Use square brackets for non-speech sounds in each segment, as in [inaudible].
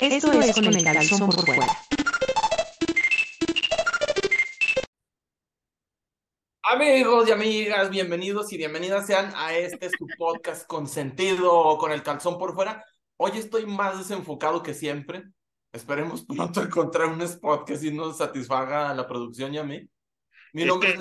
Esto es con el calzón por fuera. Amigos y amigas, bienvenidos y bienvenidas sean a este su podcast con sentido con el calzón por fuera. Hoy estoy más desenfocado que siempre. Esperemos pronto [laughs] encontrar un spot que sí nos satisfaga a la producción y a mí. Mi Es nombre es.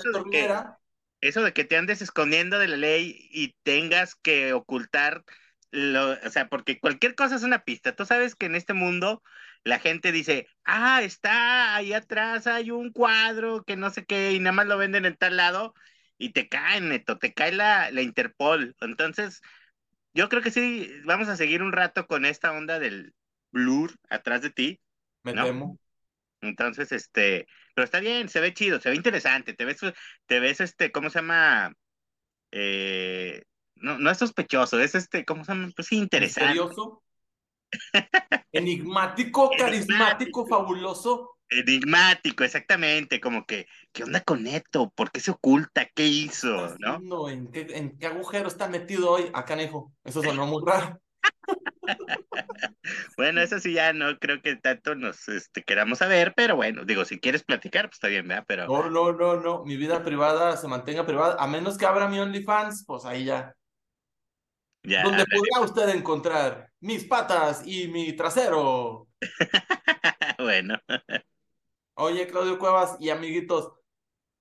Eso de que te andes escondiendo de la ley y tengas que ocultar, lo, o sea, porque cualquier cosa es una pista. Tú sabes que en este mundo la gente dice, ah, está ahí atrás, hay un cuadro que no sé qué, y nada más lo venden en tal lado, y te cae, neto, te cae la, la Interpol. Entonces, yo creo que sí, vamos a seguir un rato con esta onda del blur atrás de ti. Me ¿no? temo. Entonces, este, pero está bien, se ve chido, se ve interesante, te ves, te ves, este, ¿cómo se llama? Eh, no, no es sospechoso, es este, ¿cómo se llama? Pues sí, interesante. Misterioso. [laughs] Enigmático, carismático, fabuloso. Enigmático, exactamente, como que, ¿qué onda con Neto? ¿Por qué se oculta? ¿Qué hizo? ¿No? haciendo? ¿En qué, ¿En qué agujero está metido hoy? Acá, Nejo. Eso sonó muy raro. [laughs] Bueno, eso sí ya no creo que tanto nos este, queramos saber, pero bueno, digo, si quieres platicar, pues está bien, ¿verdad? Pero No, no, no, no. Mi vida privada se mantenga privada. A menos que abra mi OnlyFans, pues ahí ya. Ya, Donde podrá usted encontrar mis patas y mi trasero. [laughs] bueno, Oye, Claudio Cuevas y amiguitos.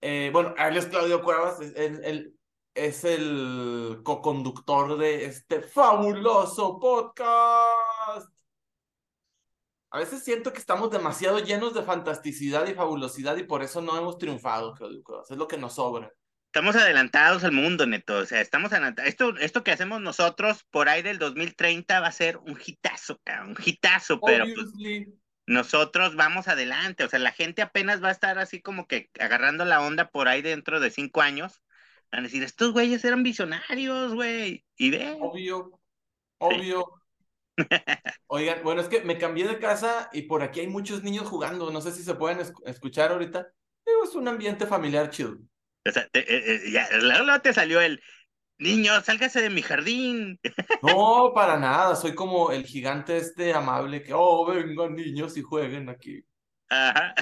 eh, bueno, él es Claudio Cuevas. es- él es el co-conductor de este fabuloso podcast. A veces siento que estamos demasiado llenos de fantasticidad y fabulosidad y por eso no hemos triunfado, Claudio Cuevas. Es lo que nos sobra. Estamos adelantados al mundo, Neto. O sea, estamos adelantados. Esto, esto que hacemos nosotros por ahí del 2030 va a ser un hitazo, cabrón, un hitazo, pero pues, nosotros vamos adelante. O sea, la gente apenas va a estar así como que agarrando la onda por ahí dentro de cinco años. Van a decir, estos güeyes eran visionarios, güey. Y ve, Obvio, obvio. [laughs] Oigan, bueno, es que me cambié de casa y por aquí hay muchos niños jugando. No sé si se pueden esc- escuchar ahorita. Es un ambiente familiar chido. O sea, te, eh, eh, ya, luego te salió el niño, sálgase de mi jardín. [laughs] No, para nada. Soy como el gigante este amable que, oh, vengan niños y jueguen aquí. Ajá.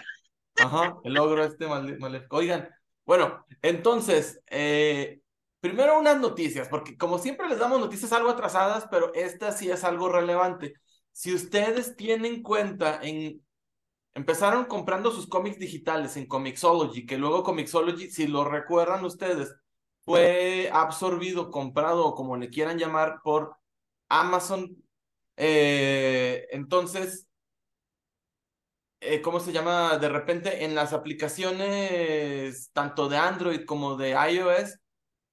Ajá, el ogro este male- maléfico. Oigan, bueno, entonces, eh, primero unas noticias, porque como siempre les damos noticias algo atrasadas, pero esta sí es algo relevante. Si ustedes tienen cuenta en, empezaron comprando sus cómics digitales en Comixology, que luego Comixology, si lo recuerdan ustedes, fue absorbido, comprado, o como le quieran llamar, por Amazon. Eh, entonces, eh, ¿cómo se llama? De repente en las aplicaciones tanto de Android como de iOS,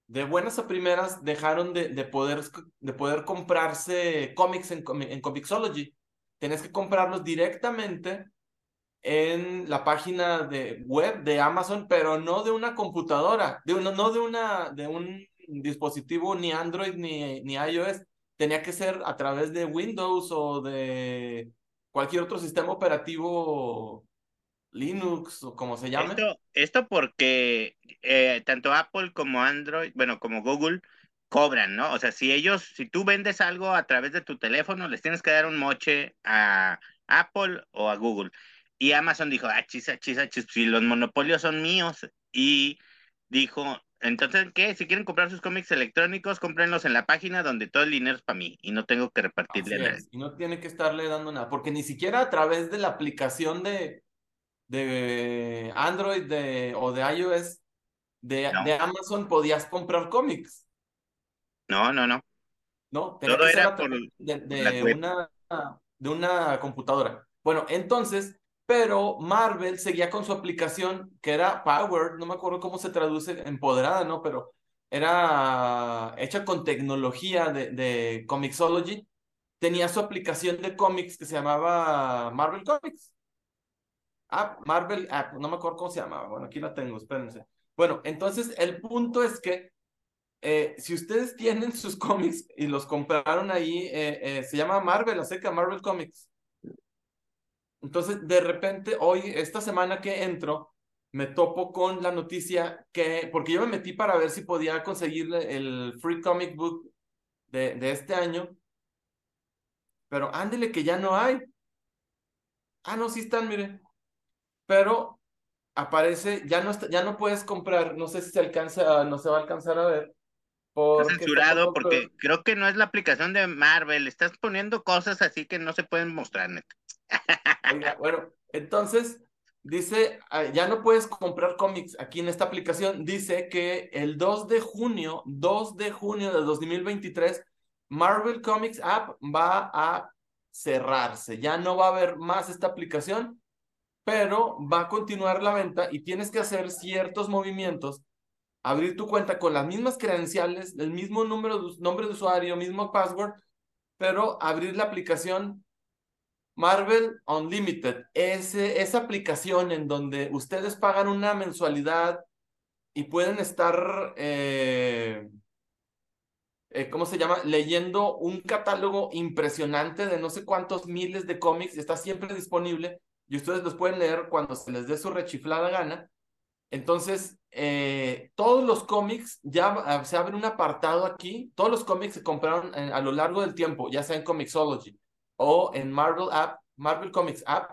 de buenas a primeras dejaron de, de poder, de poder comprarse cómics en, en Comixology. Tenés que comprarlos directamente en la página de web de Amazon, pero no de una computadora, de uno, no de una, de un dispositivo ni Android ni, ni iOS. Tenía que ser a través de Windows o de cualquier otro sistema operativo Linux o como se llame. Esto, esto porque eh, tanto Apple como Android, bueno, como Google, cobran, ¿no? O sea, si ellos, si tú vendes algo a través de tu teléfono, les tienes que dar un moche a Apple o a Google. Y Amazon dijo, ah, chis, ah, chis, ah, chis, si los monopolios son míos. Y dijo, entonces, ¿qué? Si quieren comprar sus cómics electrónicos, cómprenlos en la página donde todo el dinero es para mí y no tengo que repartirle y no tiene que estarle dando nada, porque ni siquiera a través de la aplicación de, de Android de, o de iOS de, No. de Amazon podías comprar cómics, No, no, no. ¿no? Tenía Todo que ser era a por través de, una, de una computadora. Bueno, entonces, pero Marvel seguía con su aplicación que era Power, no me acuerdo cómo se traduce, empoderada, ¿no? Pero era hecha con tecnología de, de Comixology. Tenía su aplicación de cómics que se llamaba Marvel Comics. Ah, Marvel App, no me acuerdo cómo se llamaba. Bueno, aquí la tengo, espérense. Bueno, entonces el punto es que eh, si ustedes tienen sus cómics y los compraron ahí, eh, eh, se llama Marvel, acerca Marvel Comics. Entonces, de repente, hoy, esta semana que entro, me topo con la noticia que, porque yo me metí para ver si podía conseguir el Free Comic Book de, de este año, pero ándele que ya no hay. Ah, no, sí están, mire. Pero aparece, ya no, está, ya no puedes comprar, no sé si se alcanza, no se va a alcanzar a ver. Está censurado porque creo que no es la aplicación de Marvel, estás poniendo cosas así que no se pueden mostrar. Bueno, entonces dice, ah, ya no puedes comprar cómics aquí en esta aplicación, dice que el 2 de junio, 2 de junio de 2023, Marvel Comics App va a cerrarse, ya no va a haber más esta aplicación, pero va a continuar la venta y tienes que hacer ciertos movimientos abrir tu cuenta con las mismas credenciales, el mismo número nombre de usuario, mismo password, pero abrir la aplicación Marvel Unlimited, ese, esa aplicación en donde ustedes pagan una mensualidad y pueden estar, eh, eh, ¿cómo se llama? Leyendo un catálogo impresionante de no sé cuántos miles de cómics, está siempre disponible y ustedes los pueden leer cuando se les dé su rechiflada gana. Entonces, eh, todos los cómics, ya ah, se abre un apartado aquí, todos los cómics se compraron a lo largo del tiempo, ya sea en Comixology o en Marvel App, Marvel Comics App,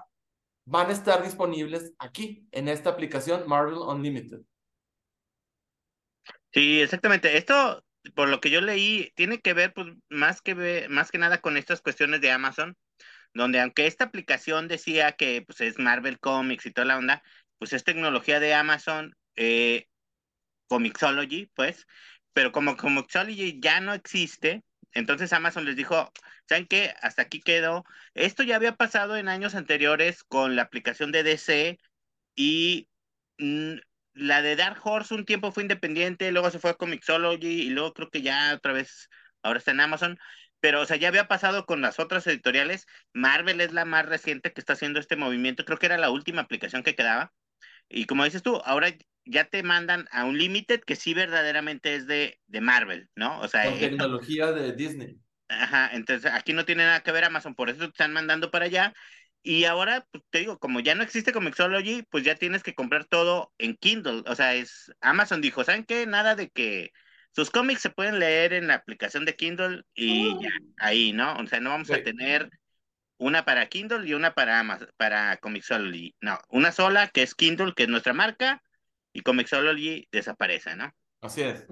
van a estar disponibles aquí, en esta aplicación Marvel Unlimited. Sí, exactamente. Esto, por lo que yo leí, tiene que ver, pues, más que, más que nada con estas cuestiones de Amazon, donde aunque esta aplicación decía que pues, es Marvel Comics y toda la onda, pues es tecnología de Amazon, eh, Comixology, pues, pero como Comixology ya no existe, entonces Amazon les dijo, ¿saben qué? Hasta aquí quedó. Esto ya había pasado en años anteriores con la aplicación de DC y mm, la de Dark Horse un tiempo fue independiente, luego se fue a Comixology y luego creo que ya otra vez, ahora está en Amazon. Pero, o sea, ya había pasado con las otras editoriales. Marvel es la más reciente que está haciendo este movimiento. Creo que era la última aplicación que quedaba. Y como dices tú, ahora ya te mandan a un Limited que sí verdaderamente es de, de Marvel, ¿no? O sea, Con tecnología de Disney. Ajá, entonces aquí no tiene nada que ver Amazon, por eso te están mandando para allá. Y ahora, pues, te digo, como ya no existe Comixology, pues ya tienes que comprar todo en Kindle. O sea, es Amazon dijo, ¿saben qué? Nada de que sus cómics se pueden leer en la aplicación de Kindle y ya, ahí, ¿no? O sea, no vamos a tener una para Kindle y una para para Comixology. No, una sola que es Kindle, que es nuestra marca, y Comixology desaparece, ¿no? Así es.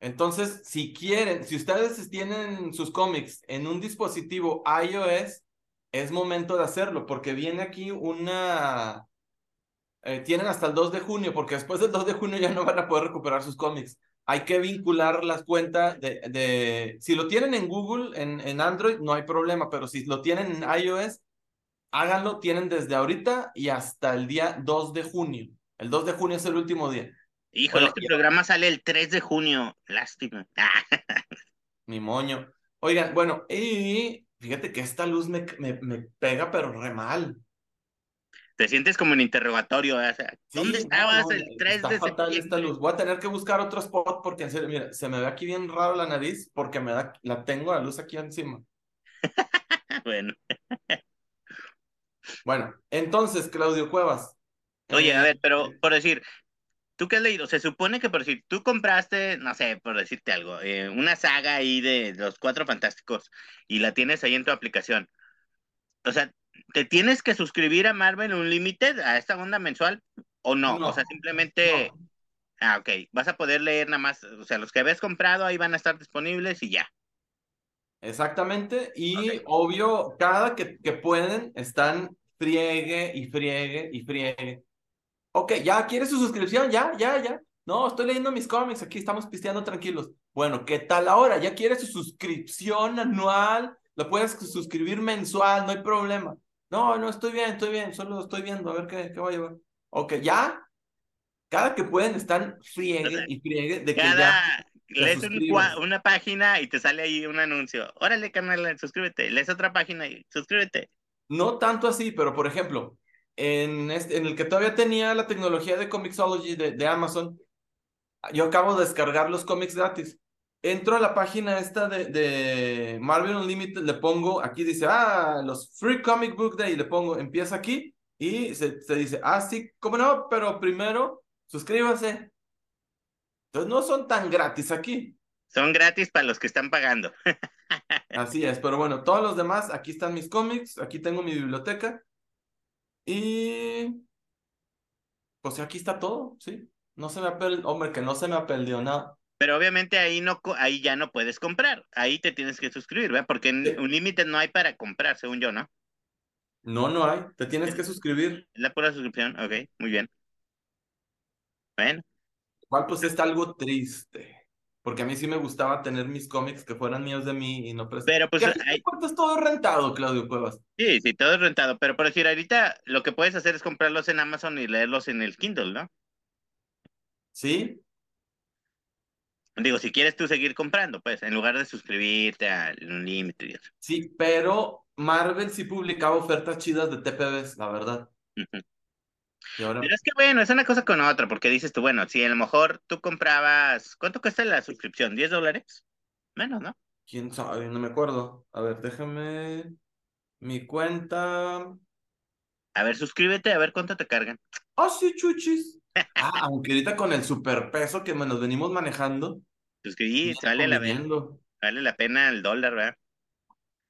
Entonces, si quieren, si ustedes tienen sus cómics en un dispositivo iOS, es momento de hacerlo, porque viene aquí una... Eh, tienen hasta el 2 de junio, porque después del 2 de junio ya no van a poder recuperar sus cómics hay que vincular las cuentas de, de, si lo tienen en Google, en, en Android, no hay problema, pero si lo tienen en iOS, háganlo, tienen desde ahorita y hasta el día 2 de junio. El 2 de junio es el último día. Híjole, este programa sale el 3 de junio, lástima. [laughs] Mi moño. Oigan, bueno, y fíjate que esta luz me, me, me pega, pero re mal te sientes como en interrogatorio, o sea, ¿dónde estabas el 3 está de fatal esta luz. Voy a tener que buscar otro spot porque en serio, mira, se me ve aquí bien raro la nariz porque me da, la tengo la luz aquí encima. [laughs] bueno. bueno, entonces, Claudio Cuevas. Oye, a eh, ver, pero por decir, ¿tú qué has leído? Se supone que por decir, tú compraste, no sé, por decirte algo, eh, una saga ahí de los cuatro fantásticos y la tienes ahí en tu aplicación. O sea, ¿te tienes que suscribir a Marvel Unlimited, a esta onda mensual, o no? o sea, simplemente... Ah, ok. Vas a poder leer nada más, o sea, los que habías comprado ahí van a estar disponibles y ya. Exactamente. Y obvio, cada que, que pueden, están friegue y friegue y friegue. Ok, ya quieres su suscripción, ya, ya, ya. No, estoy leyendo mis cómics, aquí estamos pisteando tranquilos. Bueno, ¿qué tal ahora? ¿Ya quieres su suscripción anual? Lo puedes suscribir mensual, no hay problema. No, no, estoy bien, estoy bien, solo estoy viendo a ver qué, qué va a llevar. Ok, ya. Cada que pueden están friegue y friegue de que ya. Lees una página y te sale ahí un anuncio. Órale, canal, suscríbete. Lees otra página y suscríbete. No tanto así, pero por ejemplo, en, este, en el que todavía tenía la tecnología de Comixology de, de Amazon, yo acabo de descargar los cómics gratis entro a la página esta de, de, Marvel Unlimited, le pongo, aquí dice, ah, los Free Comic Book Day, le pongo, empieza aquí y se, se dice, ah, sí, cómo no, pero primero suscríbase. Entonces no son tan gratis aquí. Son gratis para los que están pagando. [laughs] Así es, pero bueno, todos los demás, aquí están mis cómics, aquí tengo mi biblioteca. Y pues aquí está todo, sí. No se me ha perdido, hombre, que no se me ha perdido nada. Pero obviamente ahí no ahí ya no puedes comprar, ahí te tienes que suscribir, ¿verdad? Porque en un límite no hay para comprar, según yo, ¿no? No, no hay, te tienes que suscribir. La pura suscripción, ok, muy bien. Bueno. Igual pues está algo triste. Porque a mí sí me gustaba tener mis cómics que fueran míos de mí y no prestar. Pero pues hay... es todo rentado, Claudio Cuevas. Sí, sí, todo es rentado. Pero por decir, ahorita lo que puedes hacer es comprarlos en Amazon y leerlos en el Kindle, ¿no? Sí. Digo, si quieres tú seguir comprando, pues, en lugar de suscribirte a un límite y eso. Sí, pero Marvel sí publicaba ofertas chidas de TPBs, la verdad. Pero es que bueno, es una cosa con otra, porque dices tú, bueno, si a lo mejor tú comprabas, ¿cuánto cuesta la suscripción? ¿10 dólares? Menos, ¿no? ¿Quién sabe? No me acuerdo. A ver, déjame mi cuenta. A ver, suscríbete, a ver cuánto te cargan. Ah, sí, chuchis. Ah, aunque ahorita con el superpeso que nos venimos manejando. Suscribí, vale la, vale la pena el dólar, ¿verdad?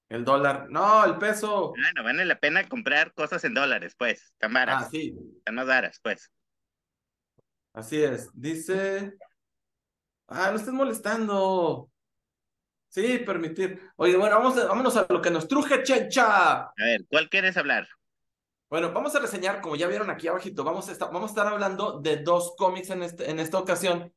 El dólar. No, el peso. Bueno, vale la pena comprar cosas en dólares, pues. Están varas. Ah, sí. Están más varas, pues. Así es. Dice. Ah, no estés molestando. Sí, permitir. Oye, bueno, vamos vámonos a lo que nos truje, chencha. A ver, ¿cuál quieres hablar? Bueno, vamos a reseñar, como ya vieron aquí abajito, vamos a estar, vamos a estar hablando de dos cómics en, este, en esta ocasión.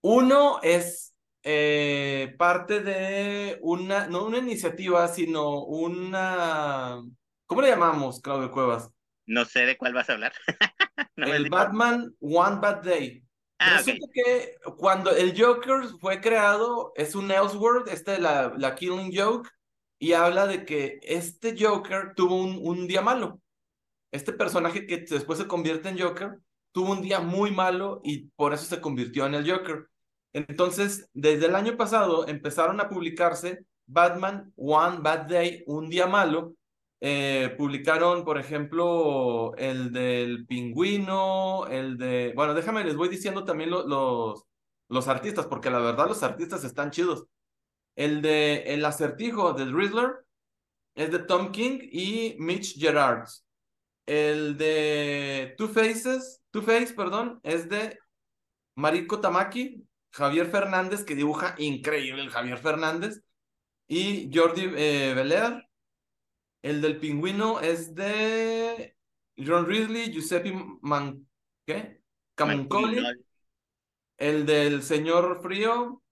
Uno es eh, parte de una, no una iniciativa, sino una, ¿cómo le llamamos, Claudio Cuevas? No sé de cuál vas a hablar. [laughs] el Batman One Bad Day. Ah, Resulta que cuando el Joker fue creado, es un Elseworld, este la, la Killing Joke, y habla de que este Joker tuvo un, un día malo. Este personaje que después se convierte en Joker, tuvo un día muy malo y por eso se convirtió en el Joker. Entonces, desde el año pasado empezaron a publicarse Batman One Bad Day, un día malo. Eh, publicaron, por ejemplo, el del pingüino, el de... Bueno, déjame, les voy diciendo también los, los artistas, porque la verdad los artistas están chidos. El de El acertijo de Riddler es de Tom King y Mitch Gerards. El de Two Faces, Two Face, perdón, es de Mariko Tamaki, Javier Fernández, que dibuja increíble el Javier Fernández, y Jordi eh, Belair. El del pingüino es de John Ridley, Giuseppe Man... ¿Qué? Camuncoli. El del señor Frío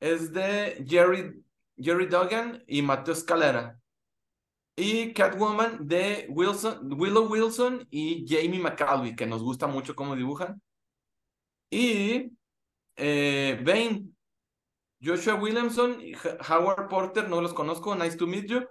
es de Jerry, Jerry Duggan y Mateo Escalera. Y Catwoman de Wilson, Willow Wilson y Jamie McAlvey, que nos gusta mucho cómo dibujan. Y eh, Bane, Joshua Williamson Howard Porter, no los conozco, nice to meet you.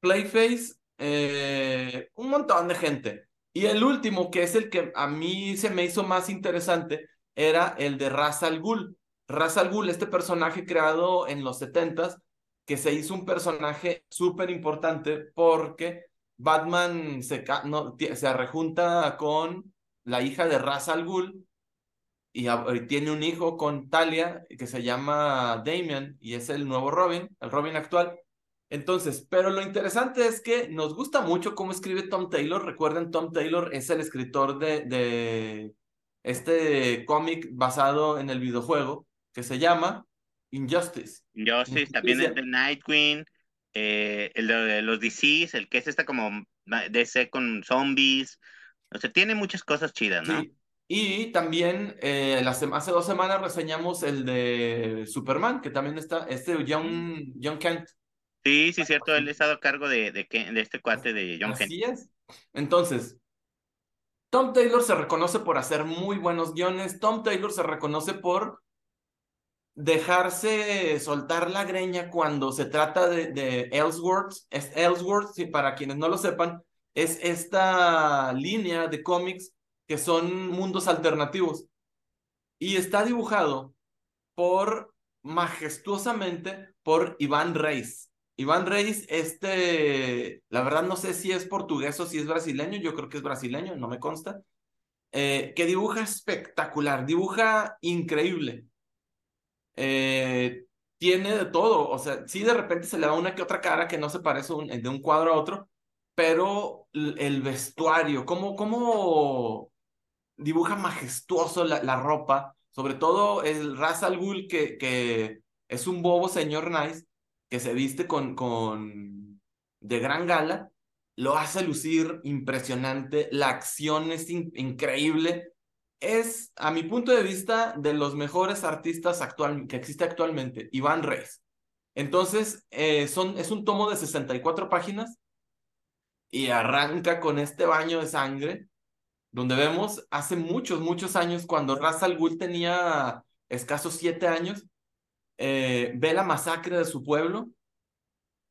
Playface, eh, un montón de gente. Y el último, que es el que a mí se me hizo más interesante, era el de Ra's al Ghul. Ra's al Ghul, este personaje creado en los 70 que se hizo un personaje súper importante porque Batman se, no, se rejunta con la hija de Ra's al Ghul y, tiene un hijo con Talia que se llama Damian y es el nuevo Robin, el Robin actual. Entonces, pero lo interesante es que nos gusta mucho cómo escribe Tom Taylor. Recuerden, Tom Taylor es el escritor de, de este cómic basado en el videojuego que se llama Injustice. Injustice, también es de Nightwing, eh, el de los DCs, el que es esta como DC con zombies. O sea, tiene muchas cosas chidas, ¿no? Sí. Y también eh, hace dos semanas reseñamos el de Superman, que también está, este John, John Kent. Sí, sí, cierto, él ha estado a cargo de, de, de este cuate de John Kent. Así es. Entonces, Tom Taylor se reconoce por hacer muy buenos guiones. Tom Taylor se reconoce por dejarse soltar la greña cuando se trata de, de Ellsworth. Es Ellsworth, para quienes no lo sepan, es esta línea de cómics que son mundos alternativos. Y está dibujado por, majestuosamente, por Iván Reis. Iván Reis, este, la verdad no sé si es portugués o si es brasileño, yo creo que es brasileño, no me consta, eh, que dibuja espectacular, dibuja increíble. Eh, tiene de todo. O sea, sí de repente se le da una que otra cara que no se parece de un cuadro a otro, pero el vestuario, cómo, cómo dibuja majestuoso la, la ropa, sobre todo el Ras Al Ghul, que, que es un bobo señor Nice, que se viste con, con de gran gala, lo hace lucir impresionante, la acción es increíble, es, a mi punto de vista, de los mejores artistas actual, que existe actualmente, Iván Reis. Entonces, eh, son, es un tomo de 64 páginas y arranca con este baño de sangre, donde vemos hace muchos, muchos años, cuando Ras Al Ghul tenía escasos siete años, eh, ve la masacre de su pueblo,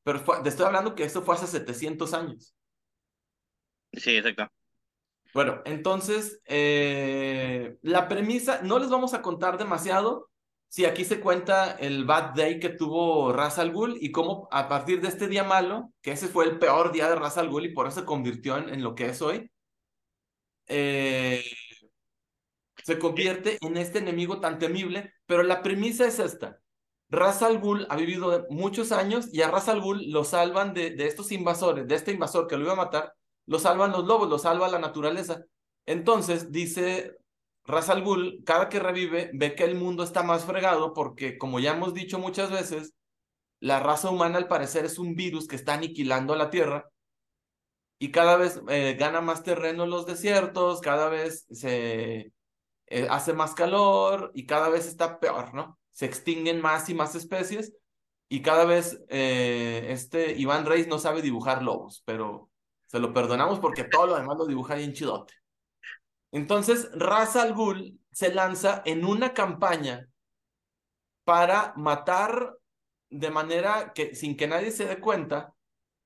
pero te estoy hablando que esto fue hace 700 años. Sí, exacto. Bueno, entonces, eh, la premisa, no les vamos a contar demasiado. Si aquí se cuenta el bad day que tuvo Ras Al Ghul y cómo a partir de este día malo, que ese fue el peor día de Ras Al Ghul y por eso se convirtió en, lo que es hoy, eh, se convierte en este enemigo tan temible, pero la premisa es esta. Ras Al Ghul ha vivido muchos años y a Ras Al Ghul lo salvan de, de estos invasores, de este invasor que lo iba a matar, lo salvan los lobos, lo salva la naturaleza. Entonces, dice Ras Al Ghul, cada que revive, ve que el mundo está más fregado porque, como ya hemos dicho muchas veces, la raza humana al parecer es un virus que está aniquilando a la Tierra y cada vez eh, gana más terreno en los desiertos, cada vez se eh, hace más calor y cada vez está peor, ¿no? Se extinguen más y más especies y cada vez eh, este Iván Reis no sabe dibujar lobos, pero se lo perdonamos porque todo lo demás lo dibuja bien chidote. Entonces, Ras Al Ghul se lanza en una campaña para matar de manera que sin que nadie se dé cuenta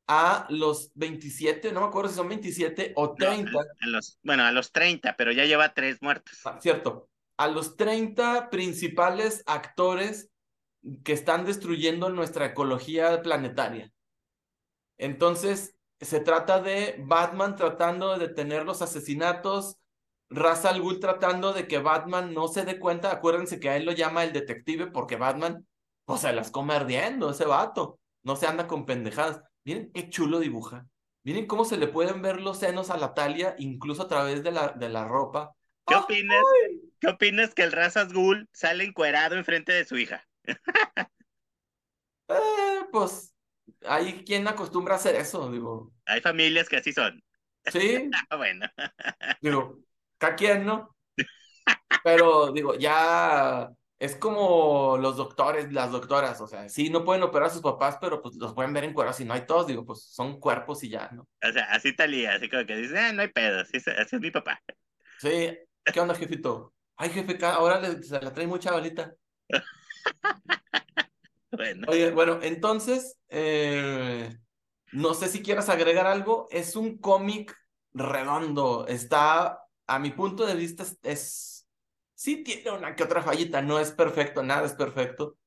a los 27, no me acuerdo si son 27 o 30. a los, bueno, a los 30, pero ya lleva tres muertos. Ah, cierto. A los 30 principales actores que están destruyendo nuestra ecología planetaria. Entonces, se trata de Batman tratando de detener los asesinatos, Ra's al Ghul tratando de que Batman no se dé cuenta, acuérdense que a él lo llama el detective porque Batman, pues se las come ardiendo, ese vato, no se anda con pendejadas. Miren qué chulo dibuja. Miren cómo se le pueden ver los senos a la talia, incluso a través de la, de la ropa. ¿Qué opinas? ¿Qué opinas que el Ra's al Ghul sale encuerado enfrente de su hija? eh, pues hay quien acostumbra a hacer eso, digo. Hay familias que así son. Sí. [laughs] Ah, bueno. [laughs] digo, cada quien, ¿no? Pero digo, ya es como los doctores, las doctoras, o sea, sí, no pueden operar a sus papás, pero pues los pueden ver en cuerpos y no hay todos, digo, pues son cuerpos y ya, ¿no? O sea, así talía, así como que dice, ah, no hay pedo, así, así, es mi papá. Sí, ¿qué onda, jefito? Ay, jefe, ahora le, se la trae mucha balita. [laughs] Bueno. Oye, bueno, entonces, eh, no sé si quieras agregar algo. Es un cómic redondo. Está, a mi punto de vista, es, sí tiene una que otra fallita. No es perfecto, nada es perfecto.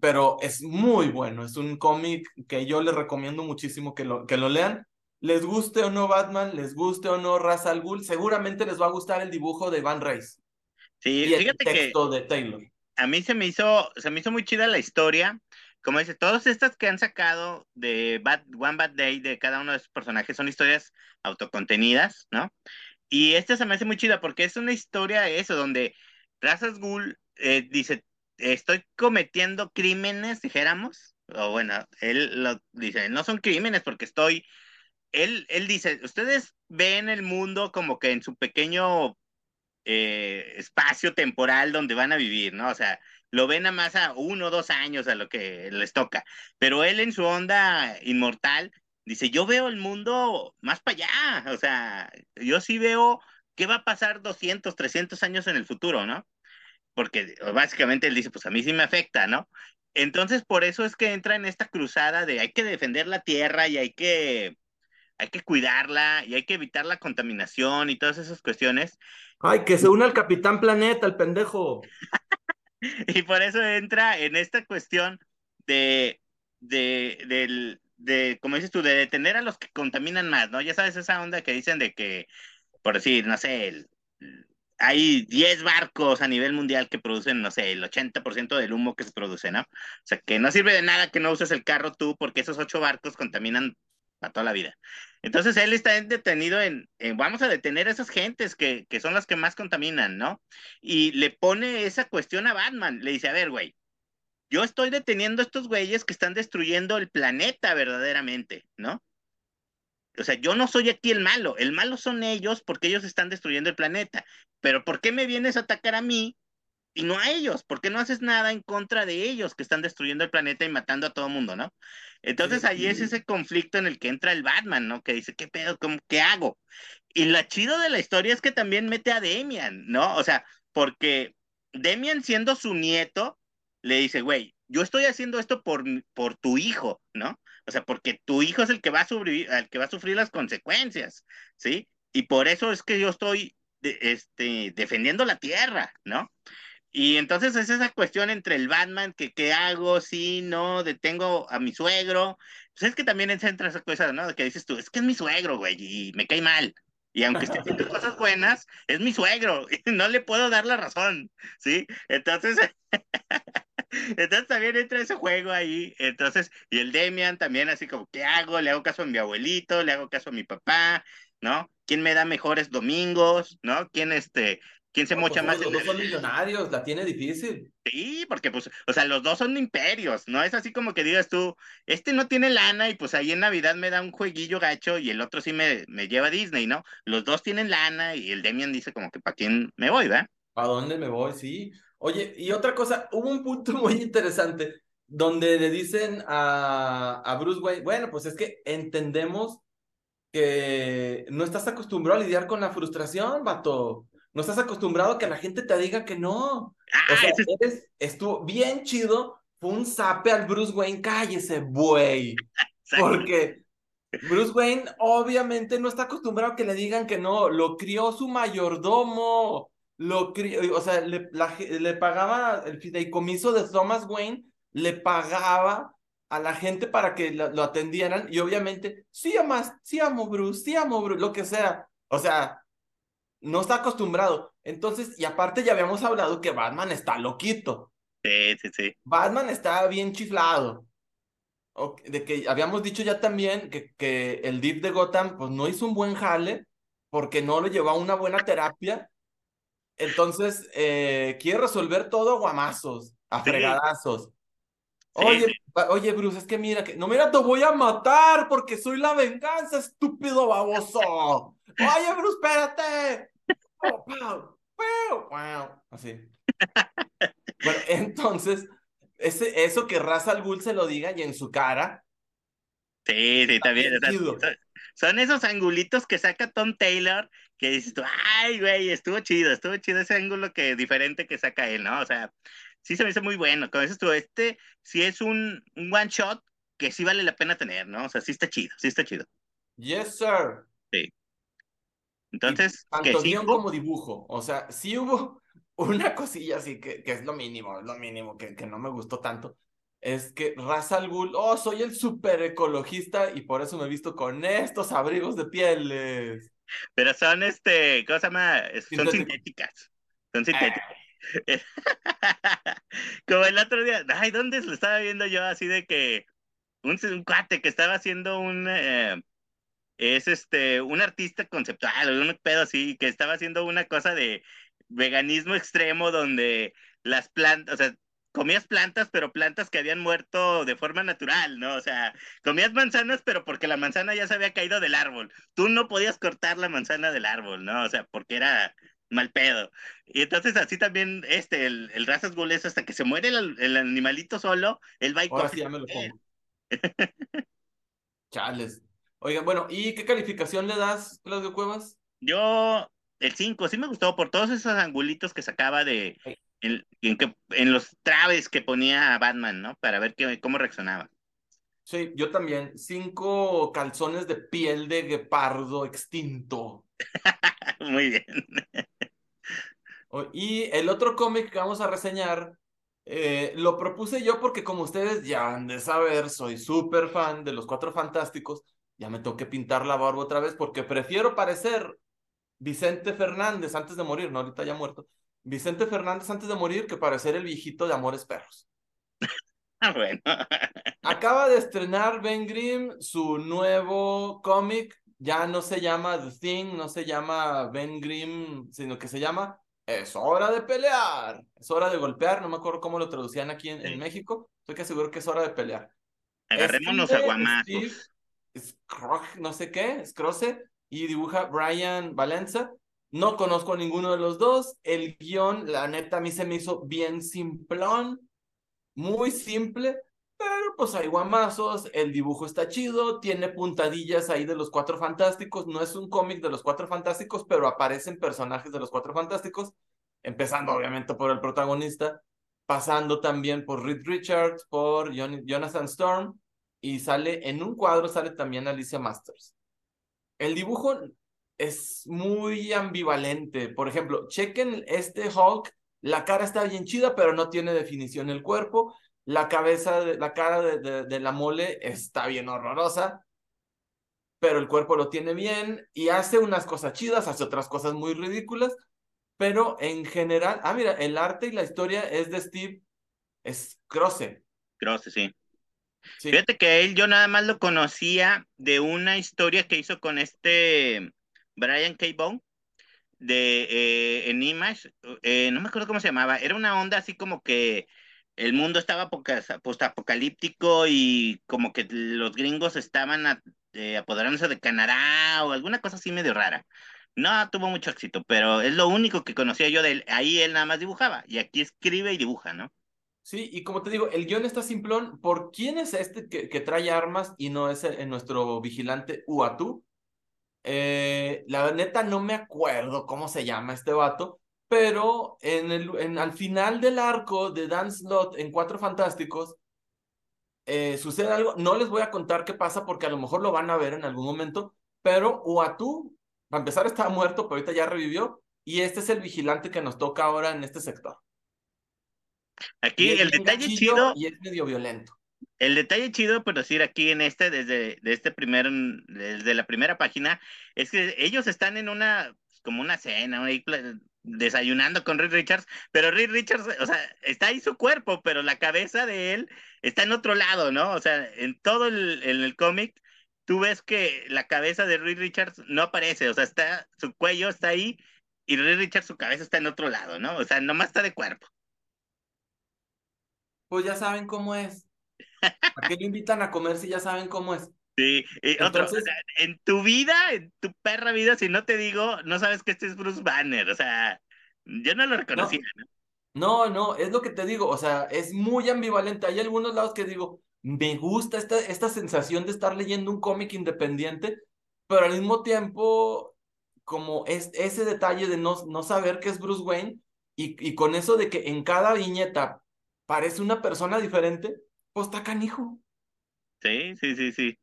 Pero es muy bueno. Es un cómic que yo les recomiendo muchísimo que lo, que lo lean. Les guste o no Batman, les guste o no Ra's al Ghul, seguramente les va a gustar el dibujo de Van Reis. Sí, y el texto de Taylor a mí se me hizo, se me hizo muy chida la historia. Como dice, todas estas que han sacado de Bad, One Bad Day de cada uno de sus personajes son historias autocontenidas, ¿no? Y esta se me hace muy chida porque es una historia eso, donde Razas Ghoul eh, dice, estoy cometiendo crímenes, dijéramos, o bueno, él lo dice, no son crímenes porque estoy, él, él dice, ustedes ven el mundo como que en su pequeño eh, espacio temporal donde van a vivir, ¿no? O sea, lo ven a más a uno o dos años a lo que les toca, pero él en su onda inmortal dice, yo veo el mundo más para allá, o sea, yo sí veo qué va a pasar 200, 300 años en el futuro, ¿no? Porque básicamente él dice, pues a mí sí me afecta, ¿no? Entonces, por eso es que entra en esta cruzada de hay que defender la tierra y hay que, hay que cuidarla y hay que evitar la contaminación y todas esas cuestiones. Ay, que se una al Capitán Planeta, el pendejo. [laughs] y por eso entra en esta cuestión de, de, del, de, como dices tú, de detener a los que contaminan más, ¿no? Ya sabes esa onda que dicen de que, por decir, no sé, hay 10 barcos a nivel mundial que producen, no sé, el 80% del humo que se produce, ¿no? O sea, que no sirve de nada que no uses el carro tú porque esos ocho barcos contaminan a toda la vida. Entonces él está detenido en, vamos a detener a esas gentes que, que son las que más contaminan, ¿no? Y le pone esa cuestión a Batman, le dice, a ver, güey, yo estoy deteniendo a estos güeyes que están destruyendo el planeta verdaderamente, ¿no? O sea, yo no soy aquí el malo, el malo son ellos porque ellos están destruyendo el planeta. Pero ¿por qué me vienes a atacar a mí y no a ellos? ¿Por qué no haces nada en contra de ellos que están destruyendo el planeta y matando a todo mundo, ¿no? Entonces ahí es ese conflicto en el que entra el Batman, ¿no? Que dice, ¿qué pedo? ¿Cómo, ¿Qué hago? Y lo chido de la historia es que también mete a Demian, ¿no? O sea, porque Demian siendo su nieto, le dice, güey, yo estoy haciendo esto por, por tu hijo, ¿no? O sea, porque tu hijo es el que va a sufrir, el que va a sufrir las consecuencias, ¿sí? Y por eso es que yo estoy este, defendiendo la tierra, ¿no? Y entonces es esa cuestión entre el Batman, que qué hago, sí, no, detengo a mi suegro. Pues es que también entra esa cosa, ¿no? Que dices tú, es que es mi suegro, güey, y me cae mal. Y aunque esté haciendo [laughs] cosas buenas, es mi suegro, [laughs] y no le puedo dar la razón, ¿sí? Entonces, [laughs] entonces también entra ese juego ahí. Entonces, y el Demian también así como, ¿qué hago? Le hago caso a mi abuelito, le hago caso a mi papá, ¿no? ¿Quién me da mejores domingos? ¿No? ¿Quién este, quién se mocha pues, más? Los dos son [laughs] millonarios, la tiene difícil. Sí, porque pues, o sea, los dos son imperios, ¿no? Es así como que digas tú, este no tiene lana y pues ahí en Navidad me da un jueguillo gacho y el otro sí me, me lleva a Disney, ¿no? Los dos tienen lana y el Demian dice como que para quién me voy, ¿verdad? ¿A dónde me voy? Sí. Oye, y otra cosa, hubo un punto [laughs] muy interesante donde le dicen a, a Bruce Wayne, bueno, pues es que entendemos que no estás acostumbrado a lidiar con la frustración, vato. No estás acostumbrado a que la gente te diga que no. o Ah, sea, ese- eres- estuvo bien chido. Fue un zape al Bruce Wayne. Cállese, güey. [laughs] Porque Bruce Wayne obviamente no está acostumbrado a que le digan que no. Lo crió su mayordomo. Lo crió, o sea, le, la le pagaba el fideicomiso de Thomas Wayne, le pagaba a la gente para que lo, lo atendieran y obviamente, sí, amas, sí amo Bruce, sí amo Bruce, lo que sea. O sea, no está acostumbrado. Entonces, y aparte ya habíamos hablado que Batman está loquito. Sí, sí, sí. Batman está bien chiflado. O- De que habíamos dicho ya también que, que el Deep de Gotham pues no hizo un buen jale porque no lo llevó a una buena terapia. Entonces, eh, quiere resolver todo a guamazos, a fregadazos. Sí, Oye, sí. oye, Bruce, es que mira que. No, mira, te voy a matar porque soy la venganza, estúpido baboso. Oye, Bruce, espérate. Así. Bueno, entonces, ese, eso que Ra's al Ghul se lo diga y en su cara. Sí, sí, también. son, esos angulitos que saca Tom Taylor que dices tú, ay, güey, estuvo chido, estuvo chido ese ángulo que diferente que saca él, ¿no? O sea, sí se me hizo muy bueno. Como dices tú, este sí es un, un one shot que sí vale la pena tener, ¿no? O sea, sí está chido, sí está chido. Yes, sir. Entonces, Y tanto sí, guion como dibujo. O sea, sí hubo [laughs] una cosilla así que, que es lo mínimo, es lo mínimo que, que no me gustó tanto. Es que Ra's al Ghul, oh, soy el super ecologista y por eso me he visto con estos abrigos de pieles. pero son este, ¿cómo se llama? Son sintéticas. Son sintéticas. [laughs] Como el otro día, ay, ¿dónde lo estaba viendo yo así de que un, un cuate que estaba haciendo un eh, es este un artista conceptual un pedo así que estaba haciendo una cosa de veganismo extremo donde las plantas, o sea, comías plantas, pero plantas que habían muerto de forma natural, ¿no? O sea, comías manzanas, pero porque la manzana ya se había caído del árbol. Tú no podías cortar la manzana del árbol, ¿no? O sea, porque era mal pedo. Y entonces así también, este, el, el razas es hasta que se muere el, el animalito solo, él va y Ahora sí ya me lo pongo. [laughs] Chales. Oigan, bueno, ¿y qué calificación le das, Claudio Cuevas? Yo, el 5, sí me gustó por todos esos angulitos que sacaba de Sí. en, en que, en los traves que ponía a Batman, ¿no? Para ver qué, cómo reaccionaba. Sí, yo también. Cinco calzones de piel de guepardo extinto. [laughs] Muy bien. Y el otro cómic que vamos a reseñar, eh, lo propuse yo porque como ustedes ya han de saber, soy súper fan de los Cuatro Fantásticos. Ya me tengo que pintar la barba otra vez porque prefiero parecer Vicente Fernández antes de morir, no, ahorita ya muerto. Vicente Fernández antes de morir que parecer el viejito de Amores Perros. [laughs] Ah, bueno. [laughs] Acaba de estrenar Ben Grimm su nuevo cómic, ya no se llama The Thing, no se llama Ben Grimm, sino que se llama Es hora de pelear, es hora de golpear, no me acuerdo cómo lo traducían aquí en, en México, estoy que seguro que es hora de pelear. Agarrémonos a guamazos. No sé qué, Scroce, y dibuja Brian Valenza. No conozco ninguno de los dos. El guion, la neta, a mí se me hizo bien simplón, muy simple, pero pues hay guamazos, el dibujo está chido, tiene puntadillas ahí de los Cuatro Fantásticos. No es un cómic de los Cuatro Fantásticos, pero aparecen personajes de los Cuatro Fantásticos, empezando obviamente por el protagonista, pasando también por Reed Richards, por Jonathan Storm, y sale en un cuadro, sale también Alicia Masters. El dibujo es muy ambivalente. Por ejemplo, chequen este Hulk, la cara está bien chida, pero no tiene definición el cuerpo. La cabeza, de, la cara de, de, la mole está bien horrorosa, pero el cuerpo lo tiene bien y hace unas cosas chidas, hace otras cosas muy ridículas, pero en general, ah, mira, el arte y la historia es de Steve Scroce. Scroce, sí. Fíjate que él yo nada más lo conocía de una historia que hizo con este Brian K. Bone de eh, en Image, eh, no me acuerdo cómo se llamaba, era una onda así como que el mundo estaba postapocalíptico y como que los gringos estaban eh, apoderándose de Canadá o alguna cosa así medio rara. No tuvo mucho éxito, pero es lo único que conocía yo de él. Ahí él nada más dibujaba y aquí escribe y dibuja, ¿no? Sí, y como te digo, el guion está simplón. ¿Por quién es este que, que trae armas y no es el, nuestro vigilante Uatu? Eh, la neta no me acuerdo cómo se llama este vato, pero en el, en, al final del arco de Dan Slot en Cuatro Fantásticos, eh, sucede algo. No les voy a contar qué pasa porque a lo mejor lo van a ver en algún momento, pero Uatu, para empezar, estaba muerto, pero ahorita ya revivió. Y este es el vigilante que nos toca ahora en este sector. Aquí el detalle chido. Y es medio violento. El detalle chido, por decir aquí en este, desde de este primer, desde la primera página, es que ellos están en una, como una cena, desayunando con Reed Richards, pero Reed Richards, o sea, está ahí su cuerpo, pero la cabeza de él está en otro lado, ¿no? O sea, en todo el, el cómic, tú ves que la cabeza de Reed Richards no aparece, o sea, está, su cuello está ahí y Reed Richards, su cabeza está en otro lado, ¿no? O sea, nomás está de cuerpo pues ya saben cómo es. ¿A qué lo invitan a comer si ya saben cómo es? Sí, y otro, en tu vida, en tu perra vida, si no te digo, no sabes que este es Bruce Banner, o sea, yo no lo reconocía. No, no, no es lo que te digo, o sea, es muy ambivalente. Hay algunos lados que digo, me gusta esta, esta sensación de estar leyendo un cómic independiente, pero al mismo tiempo, como es, ese detalle de no, no saber qué es Bruce Wayne, y, y con eso de que en cada viñeta parece una persona diferente, pues está canijo. Sí, sí, sí, sí.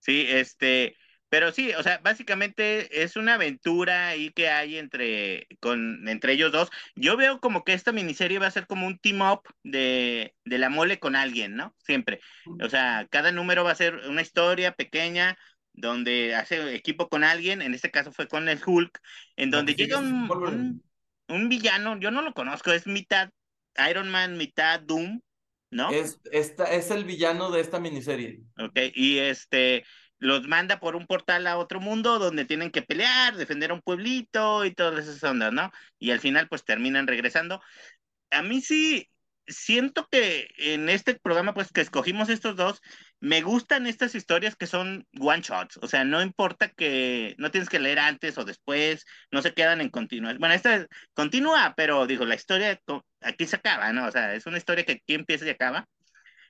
Sí, este, pero sí, o sea, básicamente es una aventura ahí que hay entre, con, entre ellos dos. Yo veo como que esta miniserie va a ser como un team up de, de la mole con alguien, ¿no? Siempre. O sea, cada número va a ser una historia pequeña donde hace equipo con alguien, en este caso fue con el Hulk, en donde llega un, un, un, villano, yo no lo conozco, es mitad Iron Man mitad Doom, ¿no? Es, esta, es el villano de esta miniserie. Ok, y este los manda por un portal a otro mundo donde tienen que pelear, defender a un pueblito y todas esas ondas, ¿no? Y al final pues terminan regresando. A mí sí, siento que en este programa pues que escogimos estos dos, me gustan estas historias que son one shots, o sea, no importa que no tienes que leer antes o después, no se quedan en continuo. Bueno, esta continúa, pero digo, la historia aquí se acaba, ¿no? O sea, es una historia que aquí empieza y acaba.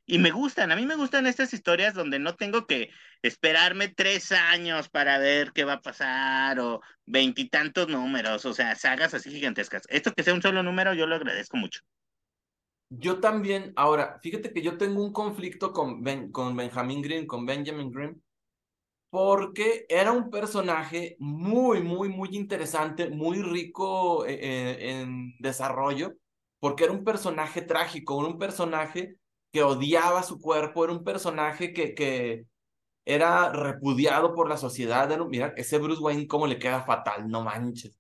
Y me gustan, a mí me gustan estas historias donde no tengo que esperarme tres años para ver qué va a pasar o veintitantos números, o sea, sagas así gigantescas. Esto que sea un solo número, yo lo agradezco mucho. Yo también, ahora, fíjate que yo tengo un conflicto con, ben, con Benjamin Green, con Benjamin Green, porque era un personaje muy, muy, muy interesante, muy rico eh, eh, en desarrollo, porque era un personaje trágico, era un personaje que odiaba su cuerpo, era un personaje que, que, era repudiado por la sociedad. Era, mira, ese Bruce Wayne, cómo le queda fatal, no manches.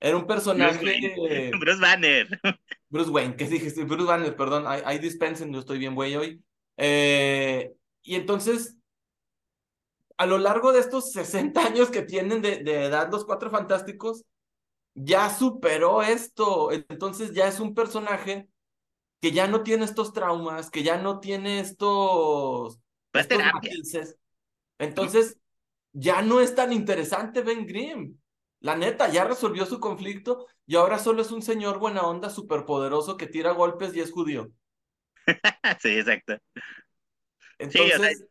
Era un personaje. Bruce, Bruce Banner. [laughs] Bruce Wayne, ¿qué dije? Bruce Banner, perdón, ahí dispensen, yo estoy bien güey hoy. Eh, y entonces, a lo largo de estos 60 [laughs] años que tienen de, de edad los cuatro fantásticos, ya superó esto. Entonces ya es un personaje que ya no tiene estos traumas, que ya no tiene estos, estos matices. Entonces, ya no es tan interesante Ben Grimm. La neta, ya resolvió su conflicto y ahora solo es un señor buena onda, superpoderoso que tira golpes y es judío. [laughs] sí, exacto. Entonces,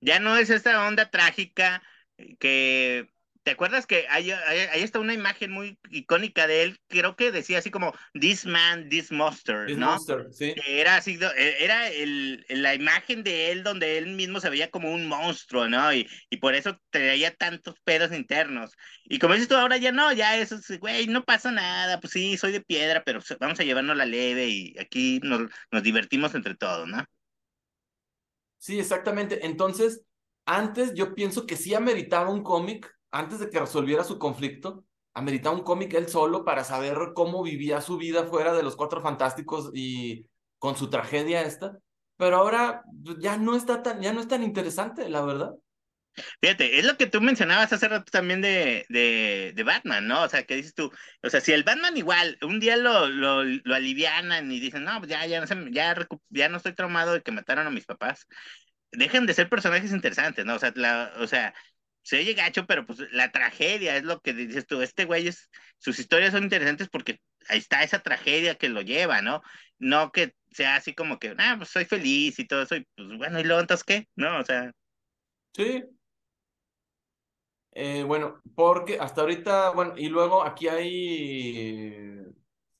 ya no es esta onda trágica que ¿Te acuerdas que hay, ahí está una imagen muy icónica de él? Creo que decía así como This Man, This Monster, this ¿no? Monster, sí. Era así, e, era el, la imagen de él donde él mismo se veía como un monstruo, ¿no? Y, y por eso traía tantos pedos internos. Y como dices tú, ahora ya no, ya eso, güey, no pasa nada, pues sí, soy de piedra, pero vamos a llevarnos la leve y aquí nos, nos divertimos entre todos, ¿no? Sí, exactamente. Entonces, antes yo pienso que sí ameritaba un cómic antes de que resolviera su conflicto, ameritaba un cómic él solo para saber cómo vivía su vida fuera de los Cuatro Fantásticos y con su tragedia esta. Pero ahora pues, ya no está tan, ya no es tan interesante, la verdad. Fíjate, es lo que tú mencionabas hace rato también de, de, de, Batman, ¿no? O sea, que dices tú, o sea, si el Batman igual, un día lo, lo, lo alivianan y dicen, no, pues ya, ya, no sé, ya, ya no estoy traumado de que mataron a mis papás, dejan de ser personajes interesantes, ¿no? O sea, la, o sea, se oye gacho, pero pues la tragedia es lo que dices tú, este güey es, sus historias son interesantes porque ahí está esa tragedia que lo lleva, ¿no? No que sea así como que, ah, pues soy feliz y todo eso, y pues bueno, ¿y luego entonces qué? ¿No? O sea. Sí. Eh, bueno, porque hasta ahorita, bueno, y luego aquí hay,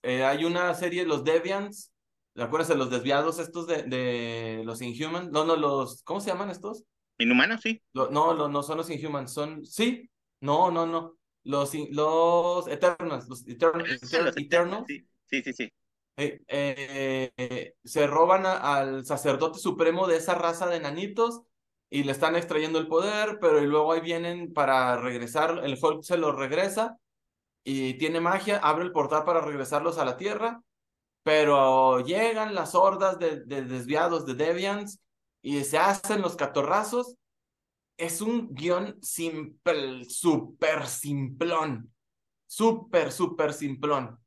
eh, hay una serie, los Deviants, ¿te acuerdas de los desviados estos de, de los Inhumans? No, no, los, ¿cómo se llaman estos? Inhumanos, sí. no, no son los Inhumans, son. Sí, no, no, no. Los, los Eternals, los Eternals. Sí, sí, sí. Eh, eh, se roban al sacerdote supremo de esa raza de nanitos y le están extrayendo el poder, pero y luego ahí vienen para regresar, el Hulk se los regresa y tiene magia, abre el portal para regresarlos a la Tierra, pero llegan las hordas de, de desviados de Deviants y se hacen los catorrazos. Es un guion simple, súper simplón. Súper, súper simplón.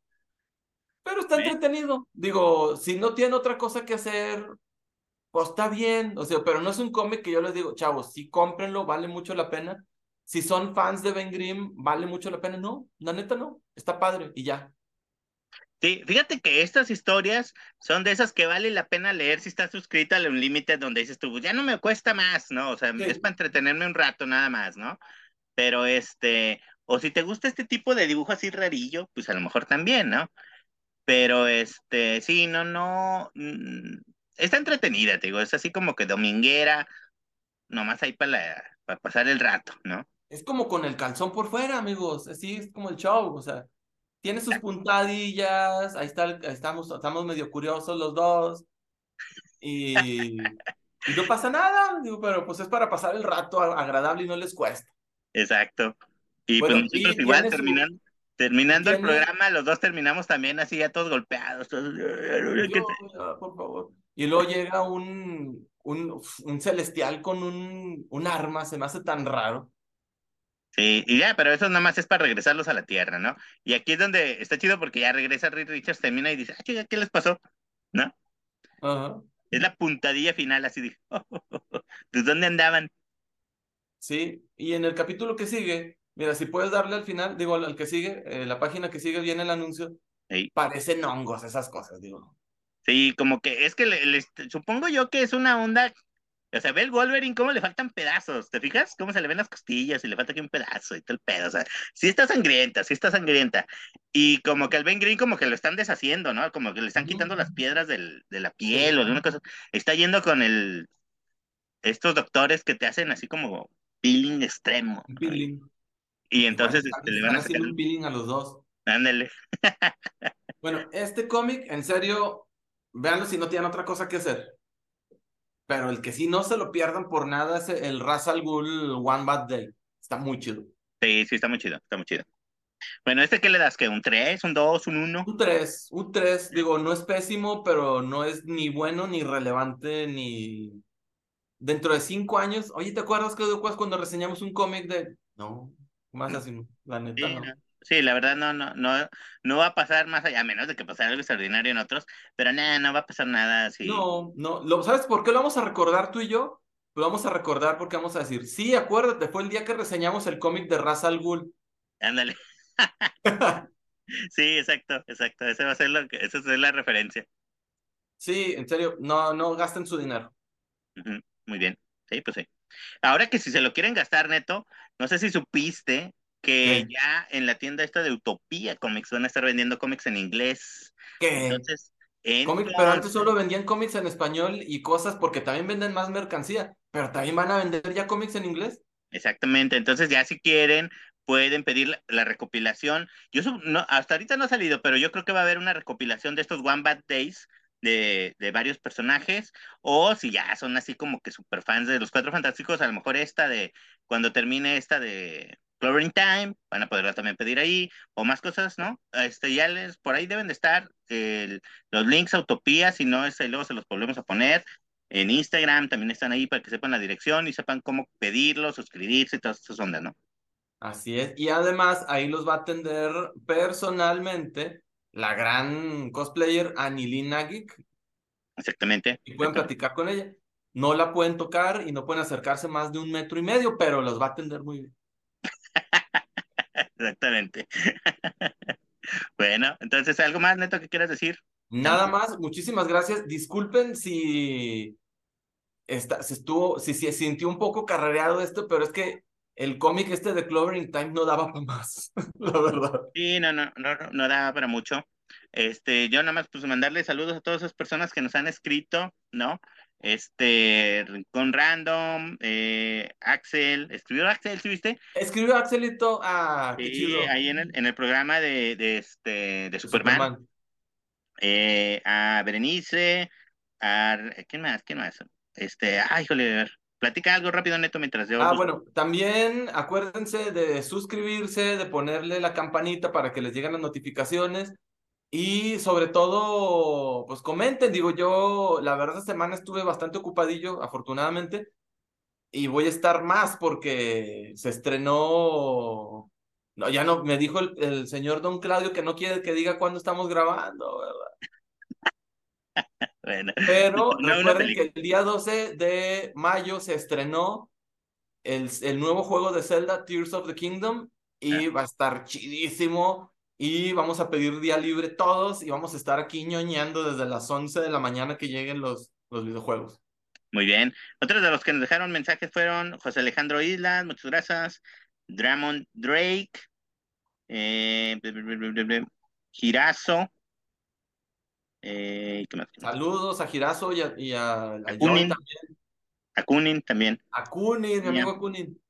Pero está entretenido. Digo, si no tiene otra cosa que hacer, pues está bien. O sea, pero no es un cómic que yo les digo, chavos, sí cómprenlo, vale mucho la pena. Si son fans de Ben Grimm, vale mucho la pena. No, la neta no. Está padre y ya. Sí, fíjate que estas historias son de esas que vale la pena leer si estás suscrito a un límite donde dices tú, pues, ya no me cuesta más, ¿no? O sea, es para entretenerme un rato nada más, ¿no? Pero este, o si te gusta este tipo de dibujo así rarillo, pues a lo mejor también, ¿no? Pero este, sí, no, no, mm, está entretenida, te digo, es así como que dominguera, nomás ahí para, para pasar el rato, ¿no? Es como con el calzón por fuera, amigos, así es como el show, o sea, tiene sus puntadillas, ahí está, estamos, estamos medio curiosos los dos. Y, no pasa nada, digo, pero pues es para pasar el rato agradable y no les cuesta. Exacto. Y pues nosotros igual terminando, terminando el programa, los dos terminamos también así ya todos golpeados. por favor. Y luego llega un, un, un celestial con un, un arma, se me hace tan raro. Sí, y ya, pero eso nada más es para regresarlos a la Tierra, ¿no? Y aquí es donde está chido porque ya regresa Reed Richards, termina y dice, ah, ¿qué les pasó? ¿No? Es la puntadilla final, así de, ¿de dónde andaban? Sí, y en el capítulo que sigue, mira, si puedes darle al final, digo, al que sigue, eh, la página que sigue viene el anuncio, parecen hongos esas cosas, digo. Sí, como que es que supongo yo que es una onda o sea, ve el Wolverine cómo le faltan pedazos, ¿te fijas? Cómo se le ven las costillas y le falta aquí un pedazo y todo el pedo. O sea, sí está sangrienta, sí está sangrienta. Y como que el Ben Green como que lo están deshaciendo, ¿no? Como que le están quitando las piedras del, de la piel o de una cosa. Está yendo con el estos doctores que te hacen así como peeling extremo. Peeling. Y entonces este, le van a hacer un peeling a los dos. Ándale. bueno, este cómic, en serio, véanlo si no tienen otra cosa que hacer pero el que sí no se lo pierdan por nada es el Ra's al Ghul One Bad Day. Está muy chido. Sí, sí, está muy chido, está muy chido. Bueno, ¿este qué le das? ¿Qué? ¿Un 3, un 2, un 1? Un 3, un 3, digo, no es pésimo, pero no es ni bueno, ni relevante, ni... Dentro de cinco años, oye, ¿te acuerdas que cuando reseñamos un cómic de... No, más así, no, la neta Sí, no. Sí, la verdad no, no, no, no va a pasar más allá, a menos de que pase algo extraordinario en otros, pero nada, no va a pasar nada así. No, no, lo, ¿sabes por qué lo vamos a recordar tú y yo? Lo vamos a recordar porque vamos a decir, sí, acuérdate, fue el día que reseñamos el cómic de Ra's al Ghul. Ándale. [laughs] [laughs] Sí, exacto, exacto. Ese va a ser lo que, esa es la referencia. sí, en serio, no, no gasten su dinero. Muy bien. Sí, pues sí. Ahora que si se lo quieren gastar, Neto, no sé si supiste que ¿Qué? ya en la tienda esta de Utopía Comics van a estar vendiendo cómics en inglés. ¿Qué? Entonces, Cómics, pero antes solo vendían cómics en español y cosas porque también venden más mercancía, pero también van a vender ya cómics en inglés. Exactamente, entonces ya si quieren pueden pedir la, la recopilación. Yo no, hasta ahorita no ha salido, pero yo creo que va a haber una recopilación de estos One Bad Days de, de varios personajes, o si ya son así como que super fans de los Cuatro Fantásticos, a lo mejor esta de cuando termine esta de Clover Time, van a poderla también pedir ahí, o más cosas, ¿no? Este, ya les, por ahí deben de estar el- los links a Utopía, si no, este, luego se los volvemos a poner. En Instagram también están ahí para que sepan la dirección y sepan cómo pedirlo, suscribirse y todas esas ondas, ¿no? Así es. Y además ahí los va a atender personalmente la gran cosplayer Anilin Nagik Exactamente. y pueden platicar con ella. No la pueden tocar y no pueden acercarse más de un metro y medio, pero los va a atender muy bien. [laughs] Exactamente. [laughs] Bueno, entonces, ¿algo más, Neto, que quieras decir? Nada más, muchísimas gracias. Disculpen si, esta, se estuvo, si se sintió un poco carrereado esto, pero es que el cómic este de Clovering Time no daba para más, [laughs] la verdad. Sí, no, no, no, no, no da para mucho. Este, yo nada más, pues, mandarle saludos a todas esas personas que nos han escrito, ¿no? Este, Rincón Random, eh, Axel, ¿escribió Axel, sí viste? Escribió Axelito, ah, qué Sí, chido. ahí en el, en el programa de, de, este, de Superman. eh, a Berenice, a ¿quién más? ¿Quién más? Este, ay, híjole, a ver, platica algo rápido, Neto, mientras yo Ah, bueno, también acuérdense de suscribirse, de ponerle la campanita para que les lleguen las notificaciones y sobre todo, pues comenten, digo yo, la verdad esta semana estuve bastante ocupadillo, afortunadamente, y voy a estar más porque se estrenó, no, ya no, me dijo el, el señor Don Claudio que no quiere que diga cuándo estamos grabando, ¿verdad? [laughs] Bueno, Pero [laughs] no recuerden que el día 12 de mayo se estrenó el, el nuevo juego de Zelda, Tears of the Kingdom, y va a estar chidísimo. Y vamos a pedir día libre todos y vamos a estar aquí ñoñando desde las 11 de la mañana que lleguen los, los videojuegos. Muy bien. Otros de los que nos dejaron mensajes fueron José Alejandro Islas, muchas gracias. Dramon Drake, eh, Girazo, eh. Saludos a Girazo y a, y a, a Joy Akunin. también. Akunin también. A Kunin, mi amigo Kunin.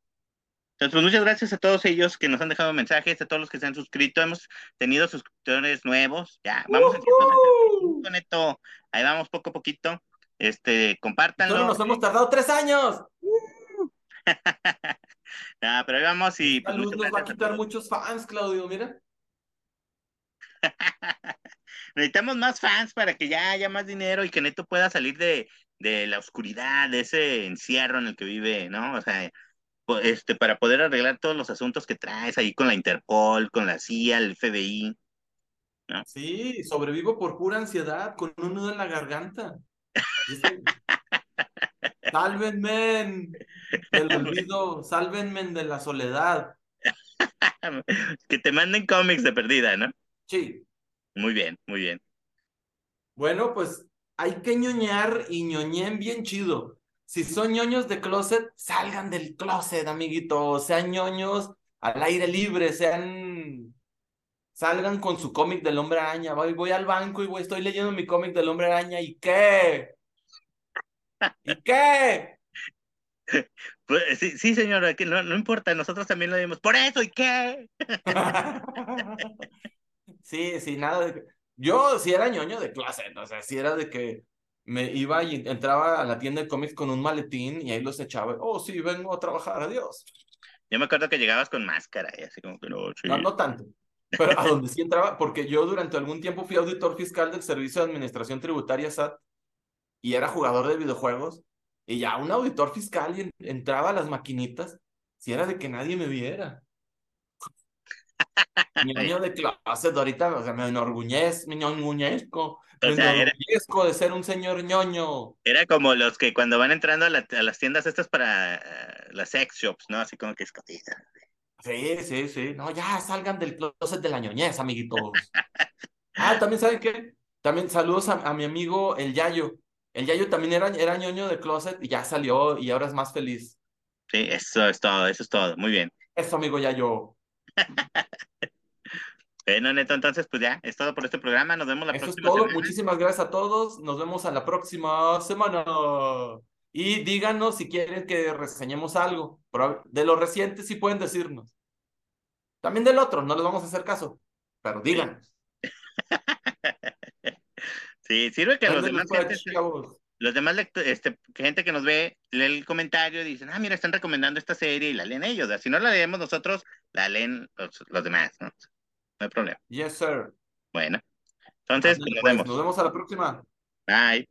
Entonces, pues muchas gracias a todos ellos que nos han dejado mensajes, a todos los que se han suscrito. Hemos tenido suscriptores nuevos. Ya, vamos en ¡Woohoo! neto. Ahí vamos poco a poquito. Este, compártanlo. Solo nos hemos tardado tres años. [laughs] Ah, pero ahí vamos y pues, luz nos va a a quitar muchos fans, Claudio, mira. [laughs] Necesitamos más fans para que ya haya más dinero y que Neto pueda salir de, de la oscuridad, de ese encierro en el que vive, ¿no? O sea, este, para poder arreglar todos los asuntos que traes ahí con la Interpol, con la CIA, el FBI. Sí, sobrevivo por pura ansiedad, con un nudo en la garganta. [laughs] Sálvenme del olvido, sálvenme de la soledad. [laughs] que te manden cómics de perdida, ¿no? Sí, Muy bien, muy bien. bueno, pues hay que ñoñar y ñoñen bien chido. Si son ñoños de closet, salgan del closet, amiguitos. Sean ñoños al aire libre, sean... Salgan con su cómic del Hombre Araña. Voy, voy al banco y voy, estoy leyendo mi cómic del Hombre Araña. ¿Y qué? ¿Y qué? [laughs] Pues, sí, sí, señora, que no, no importa, nosotros también lo dimos. Por eso, ¿y qué? [laughs] Sí, sí, nada de... Yo sí era ñoño de clase, o sea, sí era de que me iba y entraba a la tienda de cómics con un maletín y ahí los echaba. Oh, sí, vengo a trabajar, adiós. Yo me acuerdo que llegabas con máscara y así como que no, sí. No, no tanto. Pero a donde sí entraba, porque yo durante algún tiempo fui auditor fiscal del Servicio de Administración Tributaria SAT y era jugador de videojuegos. Y ya un auditor fiscal y entraba a las maquinitas, si era de que nadie me viera. Ñoño [laughs] de clase, ahorita, o sea, me enorgullezco, me enorgullezco, me O sea, era- enorgullezco de ser un señor ñoño. Era como los que cuando van entrando a, la- a las tiendas estas para eh, las sex shops, ¿no? Así como que escondidas. Sí, sí, sí. No, ya salgan del closet de la ñoñez, amiguitos. [laughs] Ah, también, ¿saben qué? También saludos a, a mi amigo el Yayo. El Yayo también era, era ñoño de closet y ya salió y ahora es más feliz. Sí, eso es todo, eso es todo. Muy bien. Eso, amigo Yayo. [laughs] Bueno, Neto, entonces, pues ya, es todo por este programa. Nos vemos la Eso es próxima todo. semana. Muchísimas gracias a todos. Nos vemos a la próxima semana. Y díganos si quieren que reseñemos algo. De lo reciente sí pueden decirnos. También del otro, no les vamos a hacer caso. Pero díganos. [laughs] Sí, sirve que los demás, gente- los demás este, gente que nos ve, lee el comentario y dicen, ah, mira, están recomendando esta serie y la leen ellos. Si no la leemos nosotros, la leen los, los demás, ¿no? No hay problema. Yes, sir. Bueno, entonces, nos pues, vemos. Nos vemos a la próxima. Bye.